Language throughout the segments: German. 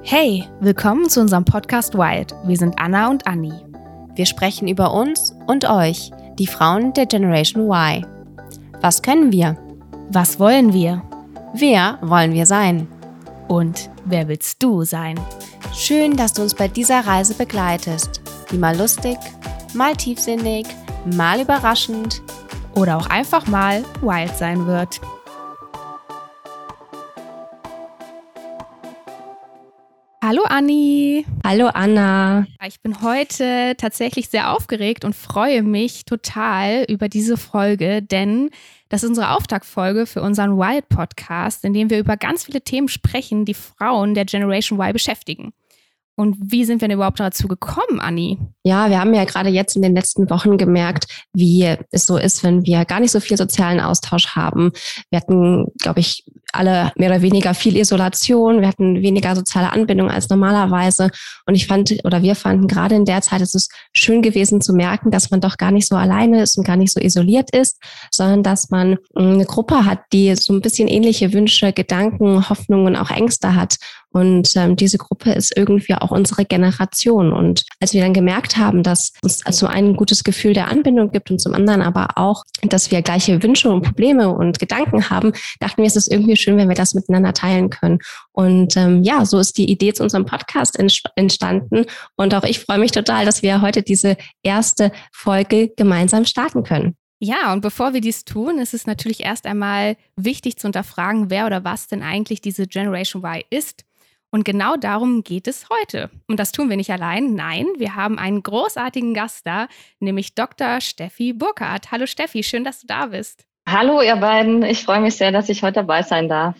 Hey, willkommen zu unserem Podcast Wild. Wir sind Anna und Anni. Wir sprechen über uns und euch, die Frauen der Generation Y. Was können wir? Was wollen wir? Wer wollen wir sein? Und wer willst du sein? Schön, dass du uns bei dieser Reise begleitest, die mal lustig, mal tiefsinnig, mal überraschend oder auch einfach mal wild sein wird. Hallo Anni. Hallo Anna. Ich bin heute tatsächlich sehr aufgeregt und freue mich total über diese Folge, denn das ist unsere Auftaktfolge für unseren Wild Podcast, in dem wir über ganz viele Themen sprechen, die Frauen der Generation Y beschäftigen. Und wie sind wir denn überhaupt dazu gekommen, Anni? Ja, wir haben ja gerade jetzt in den letzten Wochen gemerkt, wie es so ist, wenn wir gar nicht so viel sozialen Austausch haben. Wir hatten, glaube ich, alle mehr oder weniger viel Isolation. Wir hatten weniger soziale Anbindung als normalerweise. Und ich fand, oder wir fanden gerade in der Zeit, ist es schön gewesen zu merken, dass man doch gar nicht so alleine ist und gar nicht so isoliert ist, sondern dass man eine Gruppe hat, die so ein bisschen ähnliche Wünsche, Gedanken, Hoffnungen, auch Ängste hat. Und ähm, diese Gruppe ist irgendwie auch unsere Generation. Und als wir dann gemerkt haben, dass es zum einen ein gutes Gefühl der Anbindung gibt und zum anderen aber auch, dass wir gleiche Wünsche und Probleme und Gedanken haben, dachten wir, es ist irgendwie schön, wenn wir das miteinander teilen können. Und ähm, ja, so ist die Idee zu unserem Podcast entstanden. Und auch ich freue mich total, dass wir heute diese erste Folge gemeinsam starten können. Ja, und bevor wir dies tun, ist es natürlich erst einmal wichtig zu unterfragen, wer oder was denn eigentlich diese Generation Y ist. Und genau darum geht es heute. Und das tun wir nicht allein. Nein, wir haben einen großartigen Gast da, nämlich Dr. Steffi Burkhardt. Hallo Steffi, schön, dass du da bist. Hallo ihr beiden, ich freue mich sehr, dass ich heute dabei sein darf.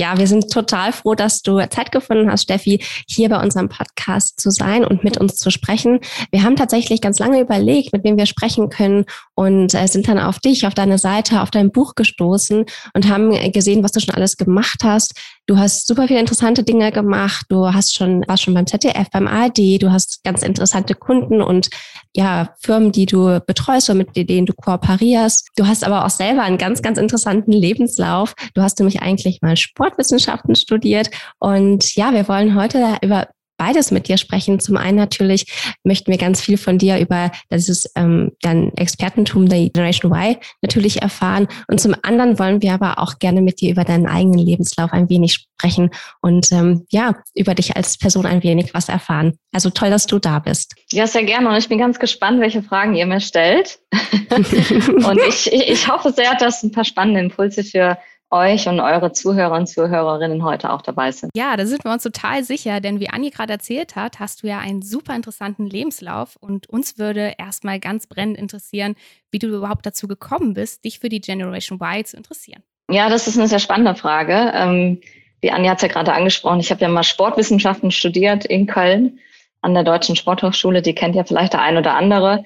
Ja, wir sind total froh, dass du Zeit gefunden hast, Steffi, hier bei unserem Podcast zu sein und mit uns zu sprechen. Wir haben tatsächlich ganz lange überlegt, mit wem wir sprechen können und äh, sind dann auf dich, auf deine Seite, auf dein Buch gestoßen und haben gesehen, was du schon alles gemacht hast. Du hast super viele interessante Dinge gemacht. Du hast schon, warst schon beim ZDF, beim ARD. Du hast ganz interessante Kunden und ja, Firmen, die du betreust oder mit denen du kooperierst. Du hast aber auch selber einen ganz, ganz interessanten Lebenslauf. Du hast nämlich eigentlich mal Sport Sportwissenschaften studiert. Und ja, wir wollen heute über beides mit dir sprechen. Zum einen natürlich möchten wir ganz viel von dir über dieses ähm, dein Expertentum der Generation Y natürlich erfahren. Und zum anderen wollen wir aber auch gerne mit dir über deinen eigenen Lebenslauf ein wenig sprechen und ähm, ja, über dich als Person ein wenig was erfahren. Also toll, dass du da bist. Ja, sehr gerne. Und ich bin ganz gespannt, welche Fragen ihr mir stellt. und ich, ich hoffe sehr, dass ein paar spannende Impulse für euch und eure Zuhörer und Zuhörerinnen heute auch dabei sind. Ja, da sind wir uns total sicher, denn wie Anni gerade erzählt hat, hast du ja einen super interessanten Lebenslauf und uns würde erstmal ganz brennend interessieren, wie du überhaupt dazu gekommen bist, dich für die Generation Y zu interessieren. Ja, das ist eine sehr spannende Frage. Ähm, wie Anja hat es ja gerade angesprochen, ich habe ja mal Sportwissenschaften studiert in Köln an der Deutschen Sporthochschule, die kennt ja vielleicht der ein oder andere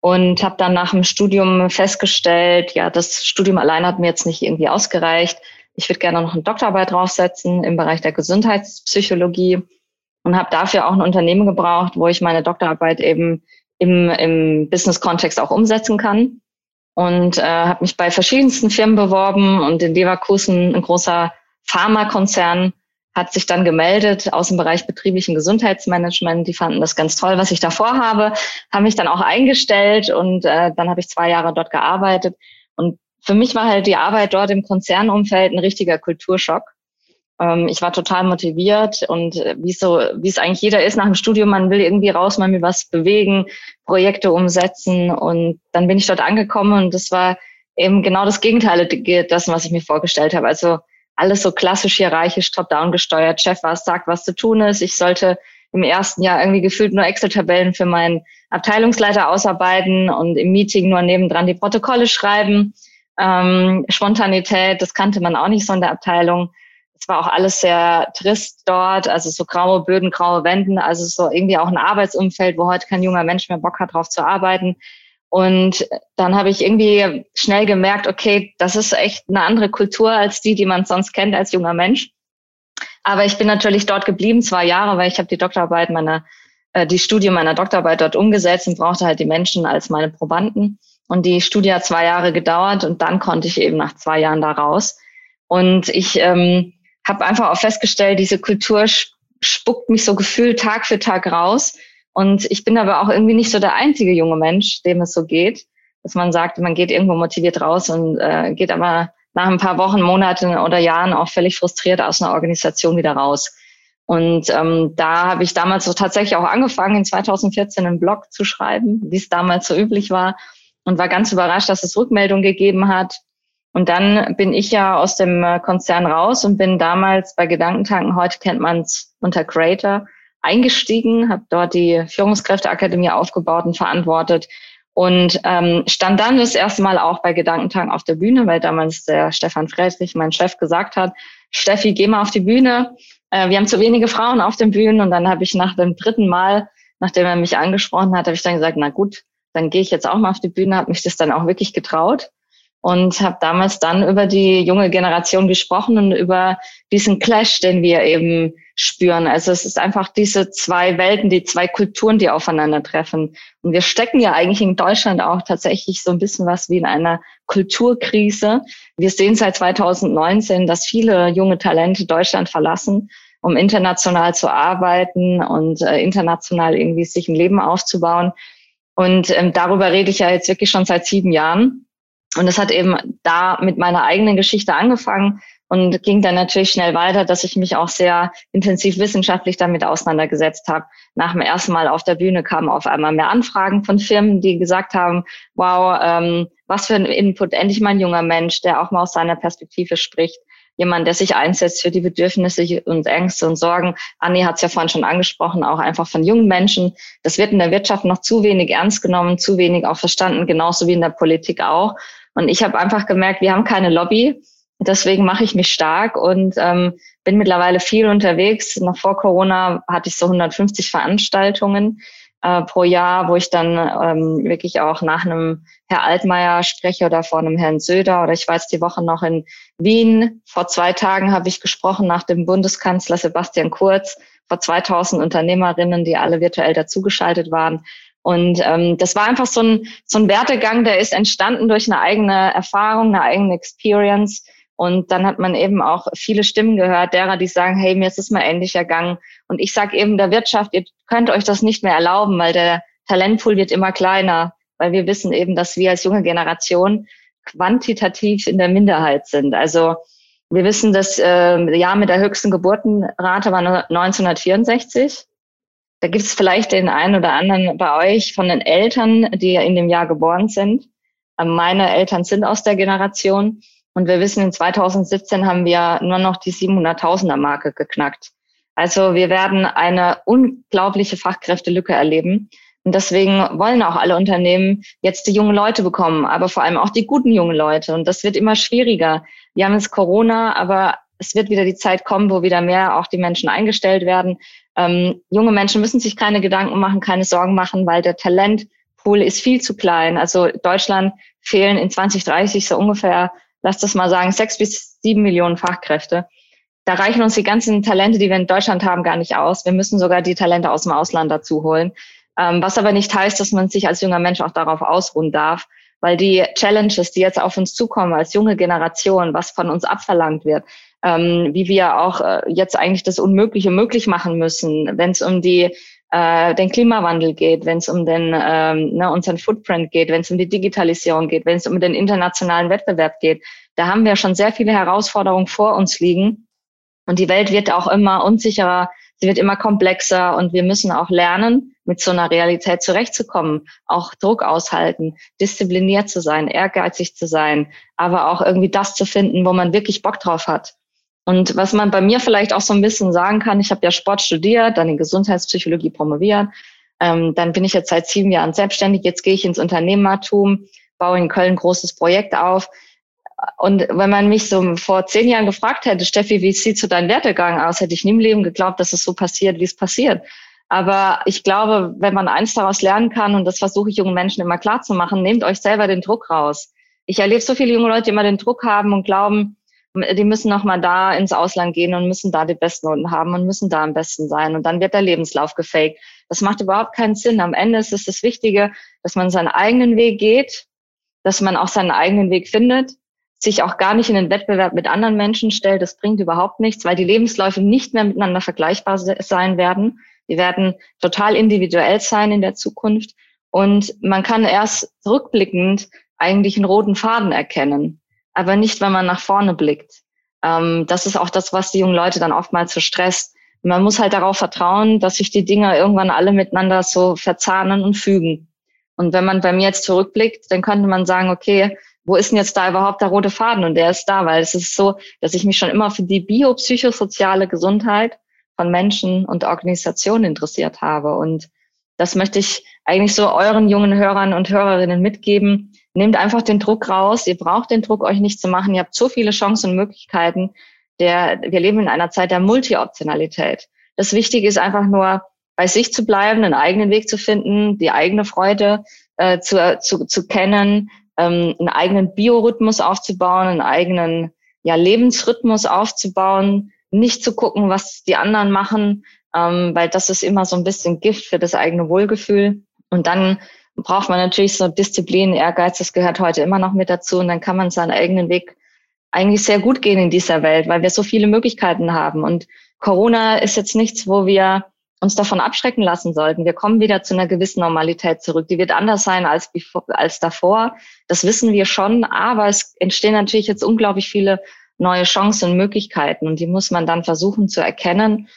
und habe dann nach dem Studium festgestellt, ja, das Studium allein hat mir jetzt nicht irgendwie ausgereicht. Ich würde gerne noch eine Doktorarbeit draufsetzen im Bereich der Gesundheitspsychologie und habe dafür auch ein Unternehmen gebraucht, wo ich meine Doktorarbeit eben im, im Business-Kontext auch umsetzen kann. Und äh, habe mich bei verschiedensten Firmen beworben und in Leverkusen, ein großer Pharmakonzern, hat sich dann gemeldet aus dem Bereich betrieblichen Gesundheitsmanagement. Die fanden das ganz toll, was ich da vorhabe, haben mich dann auch eingestellt und äh, dann habe ich zwei Jahre dort gearbeitet. Und für mich war halt die Arbeit dort im Konzernumfeld ein richtiger Kulturschock. Ähm, ich war total motiviert und äh, wie so, wie es eigentlich jeder ist nach dem Studium, man will irgendwie raus, man will was bewegen, Projekte umsetzen und dann bin ich dort angekommen und das war eben genau das Gegenteil dessen, was ich mir vorgestellt habe. Also alles so klassisch hierarchisch top-down gesteuert. Chef was sagt, was zu tun ist. Ich sollte im ersten Jahr irgendwie gefühlt nur Excel-Tabellen für meinen Abteilungsleiter ausarbeiten und im Meeting nur nebendran die Protokolle schreiben. Ähm, Spontanität, das kannte man auch nicht so in der Abteilung. Es war auch alles sehr trist dort, also so graue Böden, graue Wänden, also so irgendwie auch ein Arbeitsumfeld, wo heute kein junger Mensch mehr Bock hat, drauf zu arbeiten. Und dann habe ich irgendwie schnell gemerkt, okay, das ist echt eine andere Kultur als die, die man sonst kennt als junger Mensch. Aber ich bin natürlich dort geblieben, zwei Jahre, weil ich habe die Doktorarbeit meiner, äh, die Studie meiner Doktorarbeit dort umgesetzt und brauchte halt die Menschen als meine Probanden. Und die Studie hat zwei Jahre gedauert und dann konnte ich eben nach zwei Jahren da raus. Und ich ähm, habe einfach auch festgestellt, diese Kultur spuckt mich so gefühlt Tag für Tag raus. Und ich bin aber auch irgendwie nicht so der einzige junge Mensch, dem es so geht, dass man sagt, man geht irgendwo motiviert raus und äh, geht aber nach ein paar Wochen, Monaten oder Jahren auch völlig frustriert aus einer Organisation wieder raus. Und ähm, da habe ich damals so tatsächlich auch angefangen, in 2014 einen Blog zu schreiben, wie es damals so üblich war, und war ganz überrascht, dass es Rückmeldungen gegeben hat. Und dann bin ich ja aus dem äh, Konzern raus und bin damals bei Gedankentanken, heute kennt man es unter Creator, eingestiegen, habe dort die Führungskräfteakademie aufgebaut und verantwortet und ähm, stand dann das erste Mal auch bei Gedankentanken auf der Bühne, weil damals der Stefan Friedrich, mein Chef, gesagt hat, Steffi, geh mal auf die Bühne. Äh, wir haben zu wenige Frauen auf den Bühnen. Und dann habe ich nach dem dritten Mal, nachdem er mich angesprochen hat, habe ich dann gesagt, na gut, dann gehe ich jetzt auch mal auf die Bühne, habe mich das dann auch wirklich getraut und habe damals dann über die junge Generation gesprochen und über diesen Clash, den wir eben spüren. Also es ist einfach diese zwei Welten, die zwei Kulturen, die aufeinandertreffen. Und wir stecken ja eigentlich in Deutschland auch tatsächlich so ein bisschen was wie in einer Kulturkrise. Wir sehen seit 2019, dass viele junge Talente Deutschland verlassen, um international zu arbeiten und äh, international irgendwie sich ein Leben aufzubauen. Und ähm, darüber rede ich ja jetzt wirklich schon seit sieben Jahren. Und es hat eben da mit meiner eigenen Geschichte angefangen und ging dann natürlich schnell weiter, dass ich mich auch sehr intensiv wissenschaftlich damit auseinandergesetzt habe. Nach dem ersten Mal auf der Bühne kamen auf einmal mehr Anfragen von Firmen, die gesagt haben, wow, ähm, was für ein Input, endlich mal ein junger Mensch, der auch mal aus seiner Perspektive spricht. Jemand, der sich einsetzt für die Bedürfnisse und Ängste und Sorgen. Anni hat es ja vorhin schon angesprochen, auch einfach von jungen Menschen. Das wird in der Wirtschaft noch zu wenig ernst genommen, zu wenig auch verstanden, genauso wie in der Politik auch. Und ich habe einfach gemerkt, wir haben keine Lobby. Deswegen mache ich mich stark und ähm, bin mittlerweile viel unterwegs. Noch vor Corona hatte ich so 150 Veranstaltungen äh, pro Jahr, wo ich dann ähm, wirklich auch nach einem Herr Altmaier spreche oder vor einem Herrn Söder. Oder ich jetzt die Woche noch in Wien. Vor zwei Tagen habe ich gesprochen nach dem Bundeskanzler Sebastian Kurz vor 2000 Unternehmerinnen, die alle virtuell dazugeschaltet waren. Und ähm, das war einfach so ein, so ein Wertegang, der ist entstanden durch eine eigene Erfahrung, eine eigene Experience. Und dann hat man eben auch viele Stimmen gehört, derer, die sagen, hey, mir ist es mal endlich ergangen. Und ich sage eben der Wirtschaft, ihr könnt euch das nicht mehr erlauben, weil der Talentpool wird immer kleiner, weil wir wissen eben, dass wir als junge Generation quantitativ in der Minderheit sind. Also wir wissen, das äh, Jahr mit der höchsten Geburtenrate war 1964. Da gibt es vielleicht den einen oder anderen bei euch von den Eltern, die in dem Jahr geboren sind. Ähm, meine Eltern sind aus der Generation. Und wir wissen, in 2017 haben wir nur noch die 700.000er Marke geknackt. Also wir werden eine unglaubliche Fachkräftelücke erleben. Und deswegen wollen auch alle Unternehmen jetzt die jungen Leute bekommen, aber vor allem auch die guten jungen Leute. Und das wird immer schwieriger. Wir haben jetzt Corona, aber es wird wieder die Zeit kommen, wo wieder mehr auch die Menschen eingestellt werden. Ähm, junge Menschen müssen sich keine Gedanken machen, keine Sorgen machen, weil der Talentpool ist viel zu klein. Also Deutschland fehlen in 2030 so ungefähr, lass das mal sagen, sechs bis sieben Millionen Fachkräfte. Da reichen uns die ganzen Talente, die wir in Deutschland haben, gar nicht aus. Wir müssen sogar die Talente aus dem Ausland dazu holen. Ähm, was aber nicht heißt, dass man sich als junger Mensch auch darauf ausruhen darf, weil die Challenges, die jetzt auf uns zukommen als junge Generation, was von uns abverlangt wird, ähm, wie wir auch äh, jetzt eigentlich das Unmögliche möglich machen müssen, wenn es um die äh, den Klimawandel geht, wenn es um den ähm, ne, unseren Footprint geht, wenn es um die Digitalisierung geht, wenn es um den internationalen Wettbewerb geht. Da haben wir schon sehr viele Herausforderungen vor uns liegen. Und die Welt wird auch immer unsicherer, sie wird immer komplexer und wir müssen auch lernen, mit so einer Realität zurechtzukommen, auch Druck aushalten, diszipliniert zu sein, ehrgeizig zu sein, aber auch irgendwie das zu finden, wo man wirklich Bock drauf hat. Und was man bei mir vielleicht auch so ein bisschen sagen kann, ich habe ja Sport studiert, dann in Gesundheitspsychologie promoviert, ähm, dann bin ich jetzt seit sieben Jahren selbstständig, jetzt gehe ich ins Unternehmertum, baue in Köln ein großes Projekt auf. Und wenn man mich so vor zehn Jahren gefragt hätte, Steffi, wie sieht so dein Werdegang aus, hätte ich nie im Leben geglaubt, dass es so passiert, wie es passiert. Aber ich glaube, wenn man eins daraus lernen kann, und das versuche ich jungen Menschen immer klar zu machen, nehmt euch selber den Druck raus. Ich erlebe so viele junge Leute, die immer den Druck haben und glauben, die müssen nochmal da ins Ausland gehen und müssen da die besten Noten haben und müssen da am besten sein. Und dann wird der Lebenslauf gefaked. Das macht überhaupt keinen Sinn. Am Ende ist es das Wichtige, dass man seinen eigenen Weg geht, dass man auch seinen eigenen Weg findet, sich auch gar nicht in den Wettbewerb mit anderen Menschen stellt. Das bringt überhaupt nichts, weil die Lebensläufe nicht mehr miteinander vergleichbar sein werden. Die werden total individuell sein in der Zukunft. Und man kann erst rückblickend eigentlich einen roten Faden erkennen, aber nicht, wenn man nach vorne blickt. Ähm, das ist auch das, was die jungen Leute dann oftmals so stresst. Man muss halt darauf vertrauen, dass sich die Dinge irgendwann alle miteinander so verzahnen und fügen. Und wenn man bei mir jetzt zurückblickt, dann könnte man sagen, okay, wo ist denn jetzt da überhaupt der rote Faden? Und der ist da, weil es ist so, dass ich mich schon immer für die biopsychosoziale Gesundheit von Menschen und Organisationen interessiert habe. Und das möchte ich eigentlich so euren jungen Hörern und Hörerinnen mitgeben. Nehmt einfach den Druck raus. Ihr braucht den Druck, euch nicht zu machen. Ihr habt so viele Chancen und Möglichkeiten. Der, wir leben in einer Zeit der Multi-Optionalität. Das Wichtige ist einfach nur, bei sich zu bleiben, einen eigenen Weg zu finden, die eigene Freude äh, zu, zu, zu kennen, ähm, einen eigenen Biorhythmus aufzubauen, einen eigenen ja, Lebensrhythmus aufzubauen, nicht zu gucken, was die anderen machen, ähm, weil das ist immer so ein bisschen Gift für das eigene Wohlgefühl. Und dann braucht man natürlich so Disziplin, Ehrgeiz, das gehört heute immer noch mit dazu. Und dann kann man seinen eigenen Weg eigentlich sehr gut gehen in dieser Welt, weil wir so viele Möglichkeiten haben. Und Corona ist jetzt nichts, wo wir uns davon abschrecken lassen sollten. Wir kommen wieder zu einer gewissen Normalität zurück. Die wird anders sein als, als davor. Das wissen wir schon. Aber es entstehen natürlich jetzt unglaublich viele neue Chancen und Möglichkeiten. Und die muss man dann versuchen zu erkennen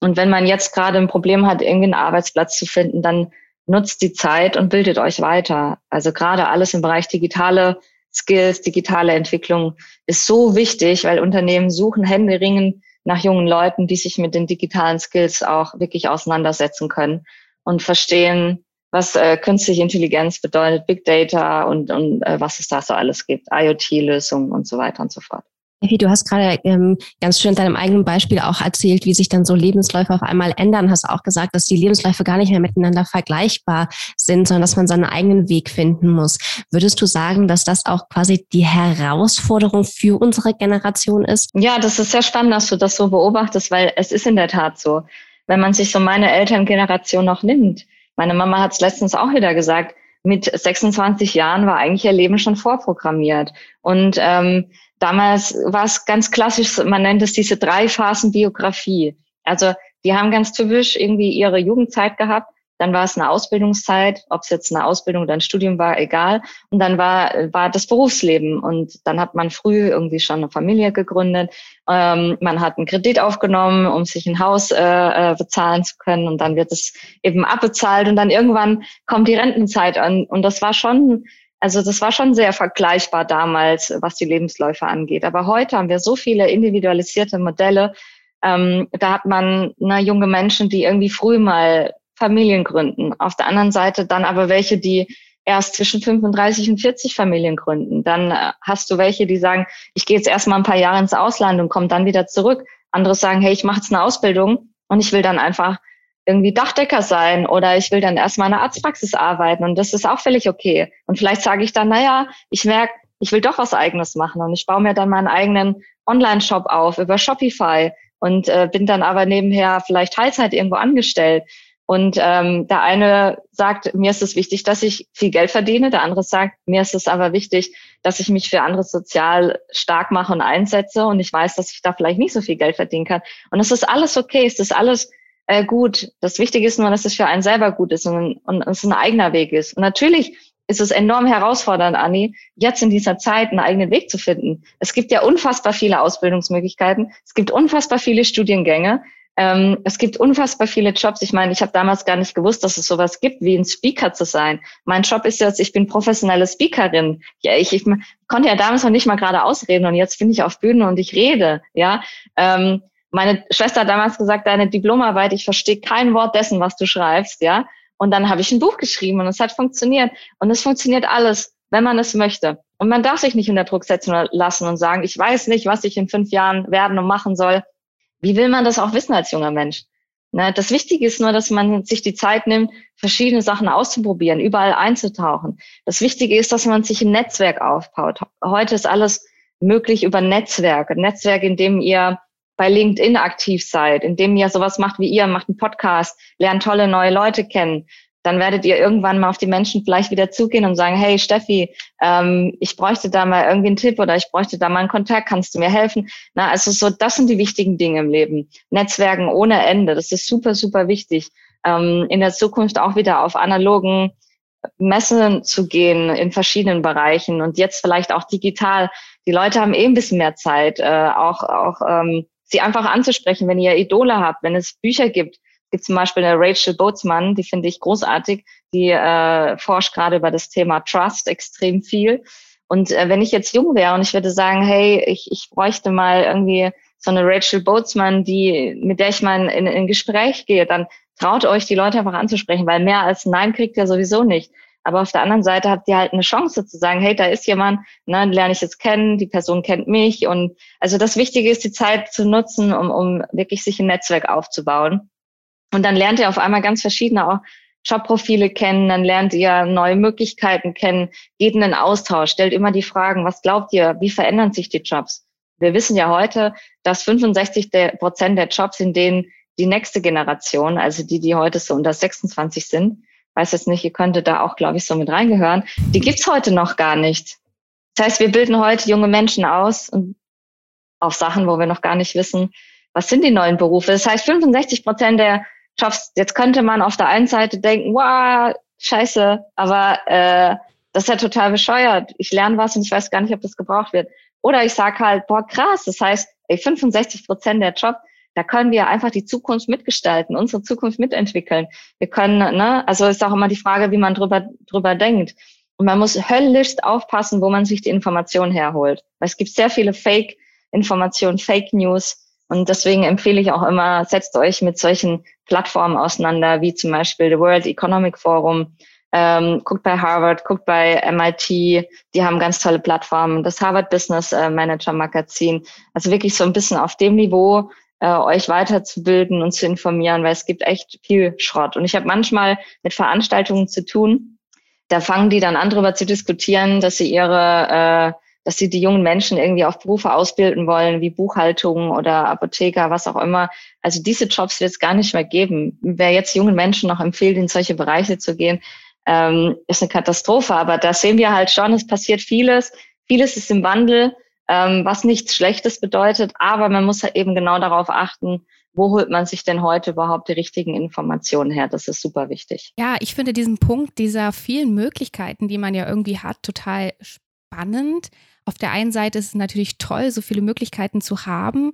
und wenn man jetzt gerade ein Problem hat, irgendwie einen Arbeitsplatz zu finden, dann nutzt die Zeit und bildet euch weiter. Also gerade alles im Bereich digitale Skills, digitale Entwicklung ist so wichtig, weil Unternehmen suchen händeringend nach jungen Leuten, die sich mit den digitalen Skills auch wirklich auseinandersetzen können und verstehen, was äh, künstliche Intelligenz bedeutet, Big Data und, und äh, was es da so alles gibt, IoT-Lösungen und so weiter und so fort. Effi, du hast gerade ähm, ganz schön in deinem eigenen Beispiel auch erzählt, wie sich dann so Lebensläufe auf einmal ändern. Hast auch gesagt, dass die Lebensläufe gar nicht mehr miteinander vergleichbar sind, sondern dass man seinen eigenen Weg finden muss. Würdest du sagen, dass das auch quasi die Herausforderung für unsere Generation ist? Ja, das ist sehr spannend, dass du das so beobachtest, weil es ist in der Tat so. Wenn man sich so meine Elterngeneration noch nimmt, meine Mama hat es letztens auch wieder gesagt, mit 26 Jahren war eigentlich ihr Leben schon vorprogrammiert. Und ähm, Damals war es ganz klassisch, man nennt es diese drei Phasen Biografie. Also die haben ganz typisch irgendwie ihre Jugendzeit gehabt, dann war es eine Ausbildungszeit, ob es jetzt eine Ausbildung oder ein Studium war, egal. Und dann war, war das Berufsleben. Und dann hat man früh irgendwie schon eine Familie gegründet. Ähm, man hat einen Kredit aufgenommen, um sich ein Haus äh, äh bezahlen zu können. Und dann wird es eben abbezahlt. Und dann irgendwann kommt die Rentenzeit an. Und das war schon also das war schon sehr vergleichbar damals, was die Lebensläufe angeht. Aber heute haben wir so viele individualisierte Modelle. Ähm, da hat man na, ne, junge Menschen, die irgendwie früh mal Familien gründen. Auf der anderen Seite dann aber welche, die erst zwischen 35 und 40 Familien gründen. Dann äh, hast du welche, die sagen, ich gehe jetzt erstmal ein paar Jahre ins Ausland und komme dann wieder zurück. Andere sagen, hey, ich mache jetzt eine Ausbildung und ich will dann einfach irgendwie Dachdecker sein oder ich will dann erstmal in einer Arztpraxis arbeiten und das ist auch völlig okay. Und vielleicht sage ich dann, naja, ich merke, ich will doch was eigenes machen und ich baue mir dann meinen eigenen Online-Shop auf über Shopify und äh, bin dann aber nebenher vielleicht Teilzeit irgendwo angestellt. Und ähm, der eine sagt, mir ist es wichtig, dass ich viel Geld verdiene. Der andere sagt, mir ist es aber wichtig, dass ich mich für andere sozial stark mache und einsetze. Und ich weiß, dass ich da vielleicht nicht so viel Geld verdienen kann. Und es ist alles okay. Es ist alles äh, gut. Das Wichtige ist nur, dass es für einen selber gut ist und, und es ein eigener Weg ist. Und natürlich ist es enorm herausfordernd, Anni, jetzt in dieser Zeit einen eigenen Weg zu finden. Es gibt ja unfassbar viele Ausbildungsmöglichkeiten. Es gibt unfassbar viele Studiengänge. Ähm, es gibt unfassbar viele Jobs. Ich meine, ich habe damals gar nicht gewusst, dass es sowas gibt, wie ein Speaker zu sein. Mein Job ist jetzt, ich bin professionelle Speakerin. Ja, ich, ich konnte ja damals noch nicht mal gerade ausreden und jetzt bin ich auf Bühnen und ich rede. Ja, ähm, meine Schwester hat damals gesagt, deine Diplomarbeit, ich verstehe kein Wort dessen, was du schreibst, ja. Und dann habe ich ein Buch geschrieben und es hat funktioniert. Und es funktioniert alles, wenn man es möchte. Und man darf sich nicht unter Druck setzen lassen und sagen, ich weiß nicht, was ich in fünf Jahren werden und machen soll. Wie will man das auch wissen als junger Mensch? Ne, das Wichtige ist nur, dass man sich die Zeit nimmt, verschiedene Sachen auszuprobieren, überall einzutauchen. Das Wichtige ist, dass man sich ein Netzwerk aufbaut. Heute ist alles möglich über Netzwerk. Ein Netzwerk, in dem ihr bei LinkedIn aktiv seid, indem ihr sowas macht wie ihr, macht einen Podcast, lernt tolle neue Leute kennen, dann werdet ihr irgendwann mal auf die Menschen vielleicht wieder zugehen und sagen, hey Steffi, ähm, ich bräuchte da mal irgendwie einen Tipp oder ich bräuchte da mal einen Kontakt, kannst du mir helfen? Na, also so, das sind die wichtigen Dinge im Leben. Netzwerken ohne Ende, das ist super, super wichtig. Ähm, in der Zukunft auch wieder auf analogen Messen zu gehen in verschiedenen Bereichen und jetzt vielleicht auch digital. Die Leute haben eh ein bisschen mehr Zeit, äh, auch, auch ähm, sie einfach anzusprechen, wenn ihr Idole habt, wenn es Bücher gibt, gibt zum Beispiel eine Rachel Bootsmann, die finde ich großartig, die äh, forscht gerade über das Thema Trust extrem viel. Und äh, wenn ich jetzt jung wäre und ich würde sagen, hey, ich, ich bräuchte mal irgendwie so eine Rachel Bootsmann, die, mit der ich mal in, in Gespräch gehe, dann traut euch, die Leute einfach anzusprechen, weil mehr als Nein kriegt ihr sowieso nicht. Aber auf der anderen Seite habt ihr halt eine Chance zu sagen, hey, da ist jemand, ne, lerne ich jetzt kennen, die Person kennt mich. Und also das Wichtige ist, die Zeit zu nutzen, um, um wirklich sich ein Netzwerk aufzubauen. Und dann lernt ihr auf einmal ganz verschiedene auch Jobprofile kennen, dann lernt ihr neue Möglichkeiten kennen, geht in den Austausch, stellt immer die Fragen, was glaubt ihr, wie verändern sich die Jobs? Wir wissen ja heute, dass 65 Prozent der Jobs, in denen die nächste Generation, also die, die heute so unter 26 sind, weiß jetzt nicht, ihr könntet da auch, glaube ich, so mit reingehören, die gibt's heute noch gar nicht. Das heißt, wir bilden heute junge Menschen aus und auf Sachen, wo wir noch gar nicht wissen, was sind die neuen Berufe. Das heißt, 65 Prozent der schaffst, jetzt könnte man auf der einen Seite denken, wow, scheiße, aber äh, das ist ja total bescheuert. Ich lerne was und ich weiß gar nicht, ob das gebraucht wird. Oder ich sage halt, boah, krass, das heißt, ey, 65 Prozent der Job, da können wir einfach die Zukunft mitgestalten, unsere Zukunft mitentwickeln. Wir können, ne, also ist auch immer die Frage, wie man drüber, drüber denkt. Und man muss höllisch aufpassen, wo man sich die Informationen herholt. Weil es gibt sehr viele Fake-Informationen, Fake News, und deswegen empfehle ich auch immer, setzt euch mit solchen Plattformen auseinander, wie zum Beispiel The World Economic Forum. Ähm, guckt bei Harvard, guckt bei MIT, die haben ganz tolle Plattformen, das Harvard Business äh, Manager Magazin. Also wirklich so ein bisschen auf dem Niveau äh, euch weiterzubilden und zu informieren, weil es gibt echt viel Schrott. Und ich habe manchmal mit Veranstaltungen zu tun, da fangen die dann an, darüber zu diskutieren, dass sie ihre äh, dass sie die jungen Menschen irgendwie auf Berufe ausbilden wollen, wie Buchhaltung oder Apotheker, was auch immer. Also diese Jobs wird es gar nicht mehr geben. Wer jetzt jungen Menschen noch empfiehlt, in solche Bereiche zu gehen, ähm, ist eine Katastrophe. Aber da sehen wir halt schon, es passiert vieles. Vieles ist im Wandel, ähm, was nichts Schlechtes bedeutet. Aber man muss halt eben genau darauf achten, wo holt man sich denn heute überhaupt die richtigen Informationen her? Das ist super wichtig. Ja, ich finde diesen Punkt dieser vielen Möglichkeiten, die man ja irgendwie hat, total spannend. Auf der einen Seite ist es natürlich toll, so viele Möglichkeiten zu haben.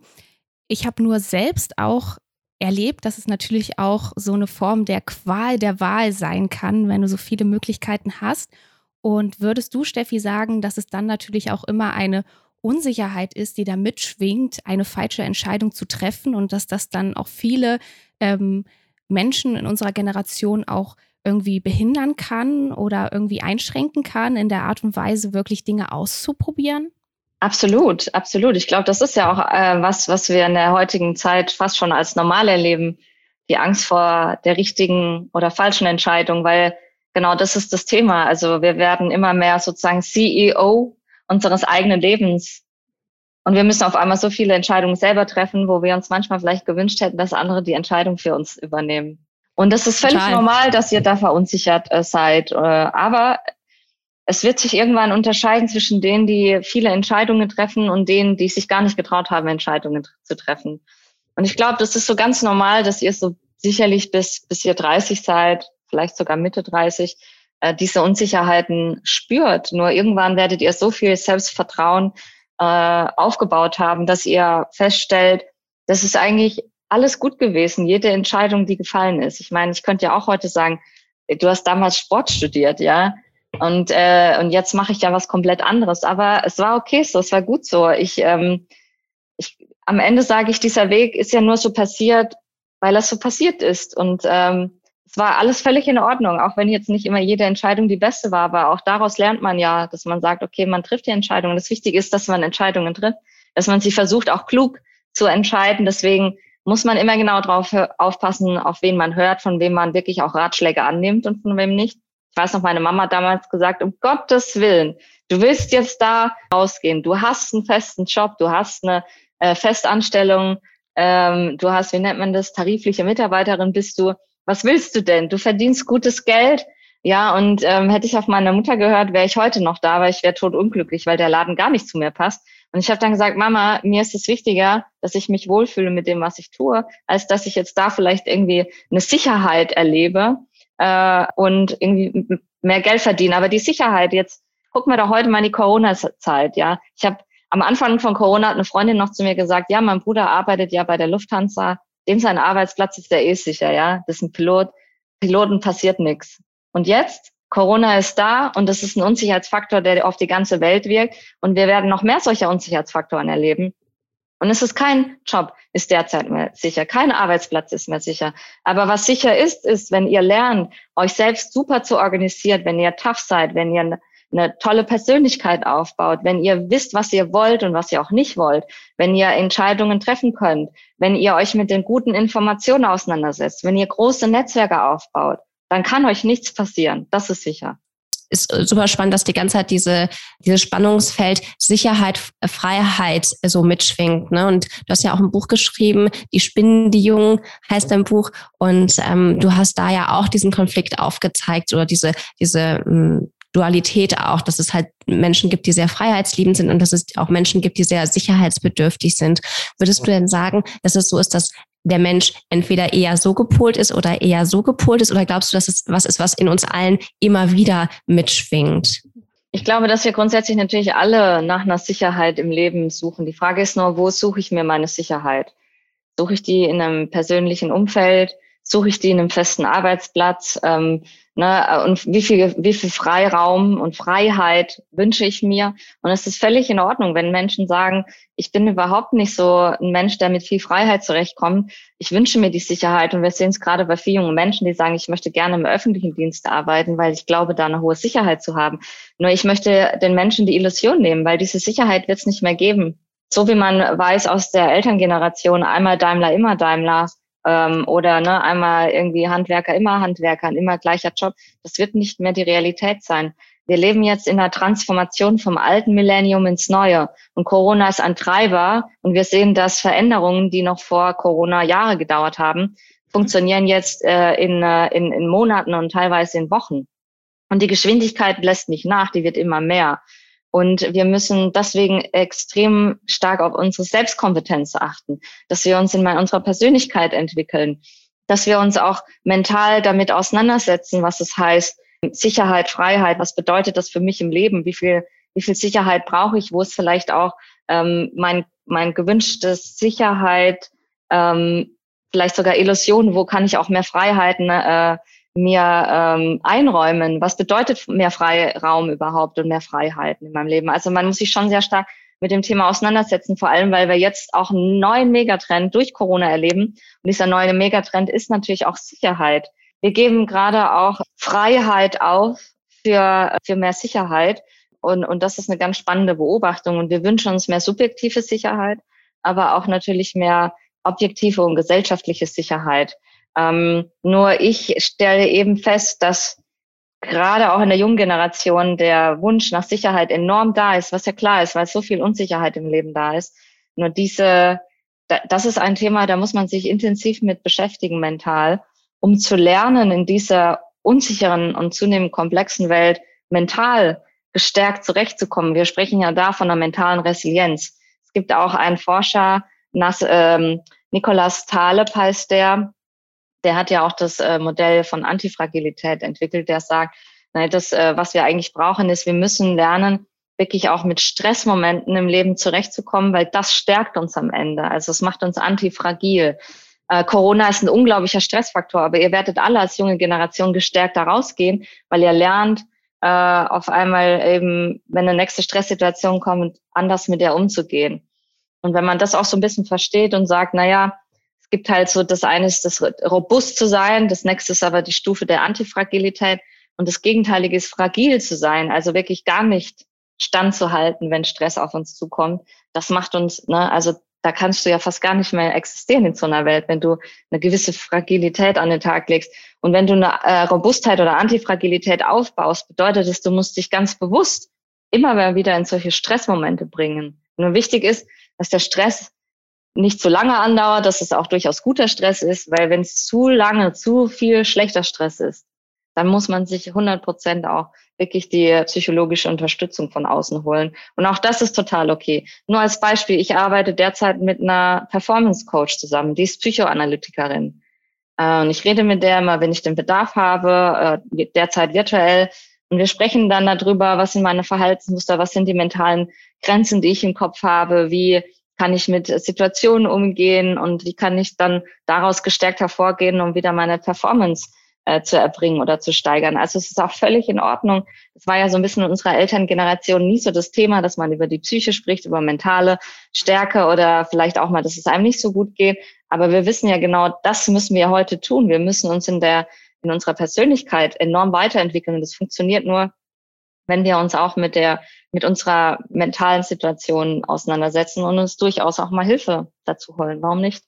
Ich habe nur selbst auch erlebt, dass es natürlich auch so eine Form der Qual der Wahl sein kann, wenn du so viele Möglichkeiten hast. Und würdest du, Steffi, sagen, dass es dann natürlich auch immer eine Unsicherheit ist, die da mitschwingt, eine falsche Entscheidung zu treffen und dass das dann auch viele ähm, Menschen in unserer Generation auch irgendwie behindern kann oder irgendwie einschränken kann, in der Art und Weise wirklich Dinge auszuprobieren? Absolut, absolut. Ich glaube, das ist ja auch äh, was, was wir in der heutigen Zeit fast schon als normal erleben. Die Angst vor der richtigen oder falschen Entscheidung, weil genau das ist das Thema. Also wir werden immer mehr sozusagen CEO unseres eigenen Lebens. Und wir müssen auf einmal so viele Entscheidungen selber treffen, wo wir uns manchmal vielleicht gewünscht hätten, dass andere die Entscheidung für uns übernehmen. Und das ist völlig Total. normal, dass ihr da verunsichert äh, seid. Äh, aber es wird sich irgendwann unterscheiden zwischen denen, die viele Entscheidungen treffen und denen, die sich gar nicht getraut haben, Entscheidungen zu treffen. Und ich glaube, das ist so ganz normal, dass ihr so sicherlich bis, bis ihr 30 seid, vielleicht sogar Mitte 30, äh, diese Unsicherheiten spürt. Nur irgendwann werdet ihr so viel Selbstvertrauen äh, aufgebaut haben, dass ihr feststellt, dass es eigentlich alles gut gewesen, jede Entscheidung, die gefallen ist. Ich meine, ich könnte ja auch heute sagen, du hast damals Sport studiert, ja, und äh, und jetzt mache ich ja was komplett anderes. Aber es war okay so, es war gut so. Ich, ähm, ich am Ende sage ich, dieser Weg ist ja nur so passiert, weil das so passiert ist. Und ähm, es war alles völlig in Ordnung, auch wenn jetzt nicht immer jede Entscheidung die beste war. Aber auch daraus lernt man ja, dass man sagt, okay, man trifft die Entscheidung. Das Wichtige ist, dass man Entscheidungen trifft, dass man sie versucht, auch klug zu entscheiden. Deswegen muss man immer genau drauf aufpassen, auf wen man hört, von wem man wirklich auch Ratschläge annimmt und von wem nicht. Ich weiß noch, meine Mama hat damals gesagt, um Gottes Willen, du willst jetzt da rausgehen, du hast einen festen Job, du hast eine äh, Festanstellung, ähm, du hast, wie nennt man das, tarifliche Mitarbeiterin bist du. Was willst du denn? Du verdienst gutes Geld. Ja, und ähm, hätte ich auf meine Mutter gehört, wäre ich heute noch da, weil ich wäre totunglücklich, weil der Laden gar nicht zu mir passt. Und ich habe dann gesagt, Mama, mir ist es wichtiger, dass ich mich wohlfühle mit dem, was ich tue, als dass ich jetzt da vielleicht irgendwie eine Sicherheit erlebe äh, und irgendwie mehr Geld verdiene. Aber die Sicherheit, jetzt gucken wir doch heute mal in die Corona-Zeit, ja. Ich habe am Anfang von Corona hat eine Freundin noch zu mir gesagt, ja, mein Bruder arbeitet ja bei der Lufthansa, dem sein Arbeitsplatz ist ja eh sicher, ja. Das ist ein Pilot, Piloten passiert nichts. Und jetzt? Corona ist da und das ist ein Unsicherheitsfaktor, der auf die ganze Welt wirkt. Und wir werden noch mehr solcher Unsicherheitsfaktoren erleben. Und es ist kein Job, ist derzeit mehr sicher. Kein Arbeitsplatz ist mehr sicher. Aber was sicher ist, ist, wenn ihr lernt, euch selbst super zu organisieren, wenn ihr tough seid, wenn ihr eine tolle Persönlichkeit aufbaut, wenn ihr wisst, was ihr wollt und was ihr auch nicht wollt, wenn ihr Entscheidungen treffen könnt, wenn ihr euch mit den guten Informationen auseinandersetzt, wenn ihr große Netzwerke aufbaut, dann kann euch nichts passieren. Das ist sicher ist super spannend, dass die ganze Zeit diese, dieses Spannungsfeld Sicherheit, Freiheit so mitschwingt. Ne? Und du hast ja auch ein Buch geschrieben, Die Spinnen, die Jungen heißt dein Buch. Und ähm, du hast da ja auch diesen Konflikt aufgezeigt oder diese, diese ähm, Dualität auch, dass es halt Menschen gibt, die sehr freiheitsliebend sind und dass es auch Menschen gibt, die sehr sicherheitsbedürftig sind. Würdest du denn sagen, dass es so ist, dass der Mensch entweder eher so gepolt ist oder eher so gepolt ist? Oder glaubst du, dass es was ist, was in uns allen immer wieder mitschwingt? Ich glaube, dass wir grundsätzlich natürlich alle nach einer Sicherheit im Leben suchen. Die Frage ist nur, wo suche ich mir meine Sicherheit? Suche ich die in einem persönlichen Umfeld? Suche ich die in einem festen Arbeitsplatz? Ähm, Ne, und wie viel, wie viel Freiraum und Freiheit wünsche ich mir? Und es ist völlig in Ordnung, wenn Menschen sagen, ich bin überhaupt nicht so ein Mensch, der mit viel Freiheit zurechtkommt. Ich wünsche mir die Sicherheit. Und wir sehen es gerade bei vielen jungen Menschen, die sagen, ich möchte gerne im öffentlichen Dienst arbeiten, weil ich glaube, da eine hohe Sicherheit zu haben. Nur ich möchte den Menschen die Illusion nehmen, weil diese Sicherheit wird es nicht mehr geben. So wie man weiß aus der Elterngeneration, einmal Daimler, immer Daimler, ähm, oder ne, einmal irgendwie Handwerker, immer Handwerker, immer gleicher Job. Das wird nicht mehr die Realität sein. Wir leben jetzt in einer Transformation vom alten Millennium ins neue. Und Corona ist ein Treiber. Und wir sehen, dass Veränderungen, die noch vor Corona Jahre gedauert haben, funktionieren jetzt äh, in, äh, in, in Monaten und teilweise in Wochen. Und die Geschwindigkeit lässt nicht nach, die wird immer mehr. Und wir müssen deswegen extrem stark auf unsere Selbstkompetenz achten, dass wir uns in unserer Persönlichkeit entwickeln, dass wir uns auch mental damit auseinandersetzen, was es heißt, Sicherheit, Freiheit, was bedeutet das für mich im Leben, wie viel, wie viel Sicherheit brauche ich, wo ist vielleicht auch ähm, mein, mein gewünschtes Sicherheit, ähm, vielleicht sogar Illusionen, wo kann ich auch mehr Freiheiten äh, mir ähm, einräumen? Was bedeutet mehr Freiraum überhaupt und mehr Freiheiten in meinem Leben? Also man muss sich schon sehr stark mit dem Thema auseinandersetzen, vor allem weil wir jetzt auch einen neuen Megatrend durch Corona erleben. Und dieser neue Megatrend ist natürlich auch Sicherheit. Wir geben gerade auch Freiheit auf für, für mehr Sicherheit. Und, und das ist eine ganz spannende Beobachtung. Und wir wünschen uns mehr subjektive Sicherheit, aber auch natürlich mehr objektive und gesellschaftliche Sicherheit. Ähm, nur ich stelle eben fest, dass gerade auch in der jungen Generation der Wunsch nach Sicherheit enorm da ist, was ja klar ist, weil so viel Unsicherheit im Leben da ist. Nur diese, das ist ein Thema, da muss man sich intensiv mit beschäftigen mental, um zu lernen, in dieser unsicheren und zunehmend komplexen Welt mental gestärkt zurechtzukommen. Wir sprechen ja da von einer mentalen Resilienz. Es gibt auch einen Forscher, Nas, ähm, Nicolas Taleb heißt der, der hat ja auch das äh, Modell von Antifragilität entwickelt, der sagt, nein, das, äh, was wir eigentlich brauchen, ist, wir müssen lernen, wirklich auch mit Stressmomenten im Leben zurechtzukommen, weil das stärkt uns am Ende. Also es macht uns antifragil. Äh, Corona ist ein unglaublicher Stressfaktor, aber ihr werdet alle als junge Generation gestärkt da rausgehen, weil ihr lernt, äh, auf einmal eben, wenn eine nächste Stresssituation kommt, anders mit der umzugehen. Und wenn man das auch so ein bisschen versteht und sagt, na ja, es gibt halt so, das eine ist das robust zu sein, das nächste ist aber die Stufe der Antifragilität und das Gegenteilige ist fragil zu sein, also wirklich gar nicht standzuhalten, wenn Stress auf uns zukommt. Das macht uns, ne, also da kannst du ja fast gar nicht mehr existieren in so einer Welt, wenn du eine gewisse Fragilität an den Tag legst. Und wenn du eine äh, Robustheit oder Antifragilität aufbaust, bedeutet es, du musst dich ganz bewusst immer wieder in solche Stressmomente bringen. Nur wichtig ist, dass der Stress nicht zu lange andauert, dass es auch durchaus guter Stress ist, weil wenn es zu lange, zu viel schlechter Stress ist, dann muss man sich 100 Prozent auch wirklich die psychologische Unterstützung von außen holen. Und auch das ist total okay. Nur als Beispiel, ich arbeite derzeit mit einer Performance Coach zusammen, die ist Psychoanalytikerin. Äh, und ich rede mit der immer, wenn ich den Bedarf habe, äh, derzeit virtuell. Und wir sprechen dann darüber, was sind meine Verhaltensmuster, was sind die mentalen Grenzen, die ich im Kopf habe, wie kann ich mit Situationen umgehen und wie kann ich dann daraus gestärkt hervorgehen, um wieder meine Performance äh, zu erbringen oder zu steigern. Also es ist auch völlig in Ordnung. Es war ja so ein bisschen in unserer Elterngeneration nie so das Thema, dass man über die Psyche spricht, über mentale Stärke oder vielleicht auch mal, dass es einem nicht so gut geht. Aber wir wissen ja genau, das müssen wir heute tun. Wir müssen uns in der, in unserer Persönlichkeit enorm weiterentwickeln. Und das funktioniert nur, wenn wir uns auch mit der, mit unserer mentalen Situation auseinandersetzen und uns durchaus auch mal Hilfe dazu holen. Warum nicht?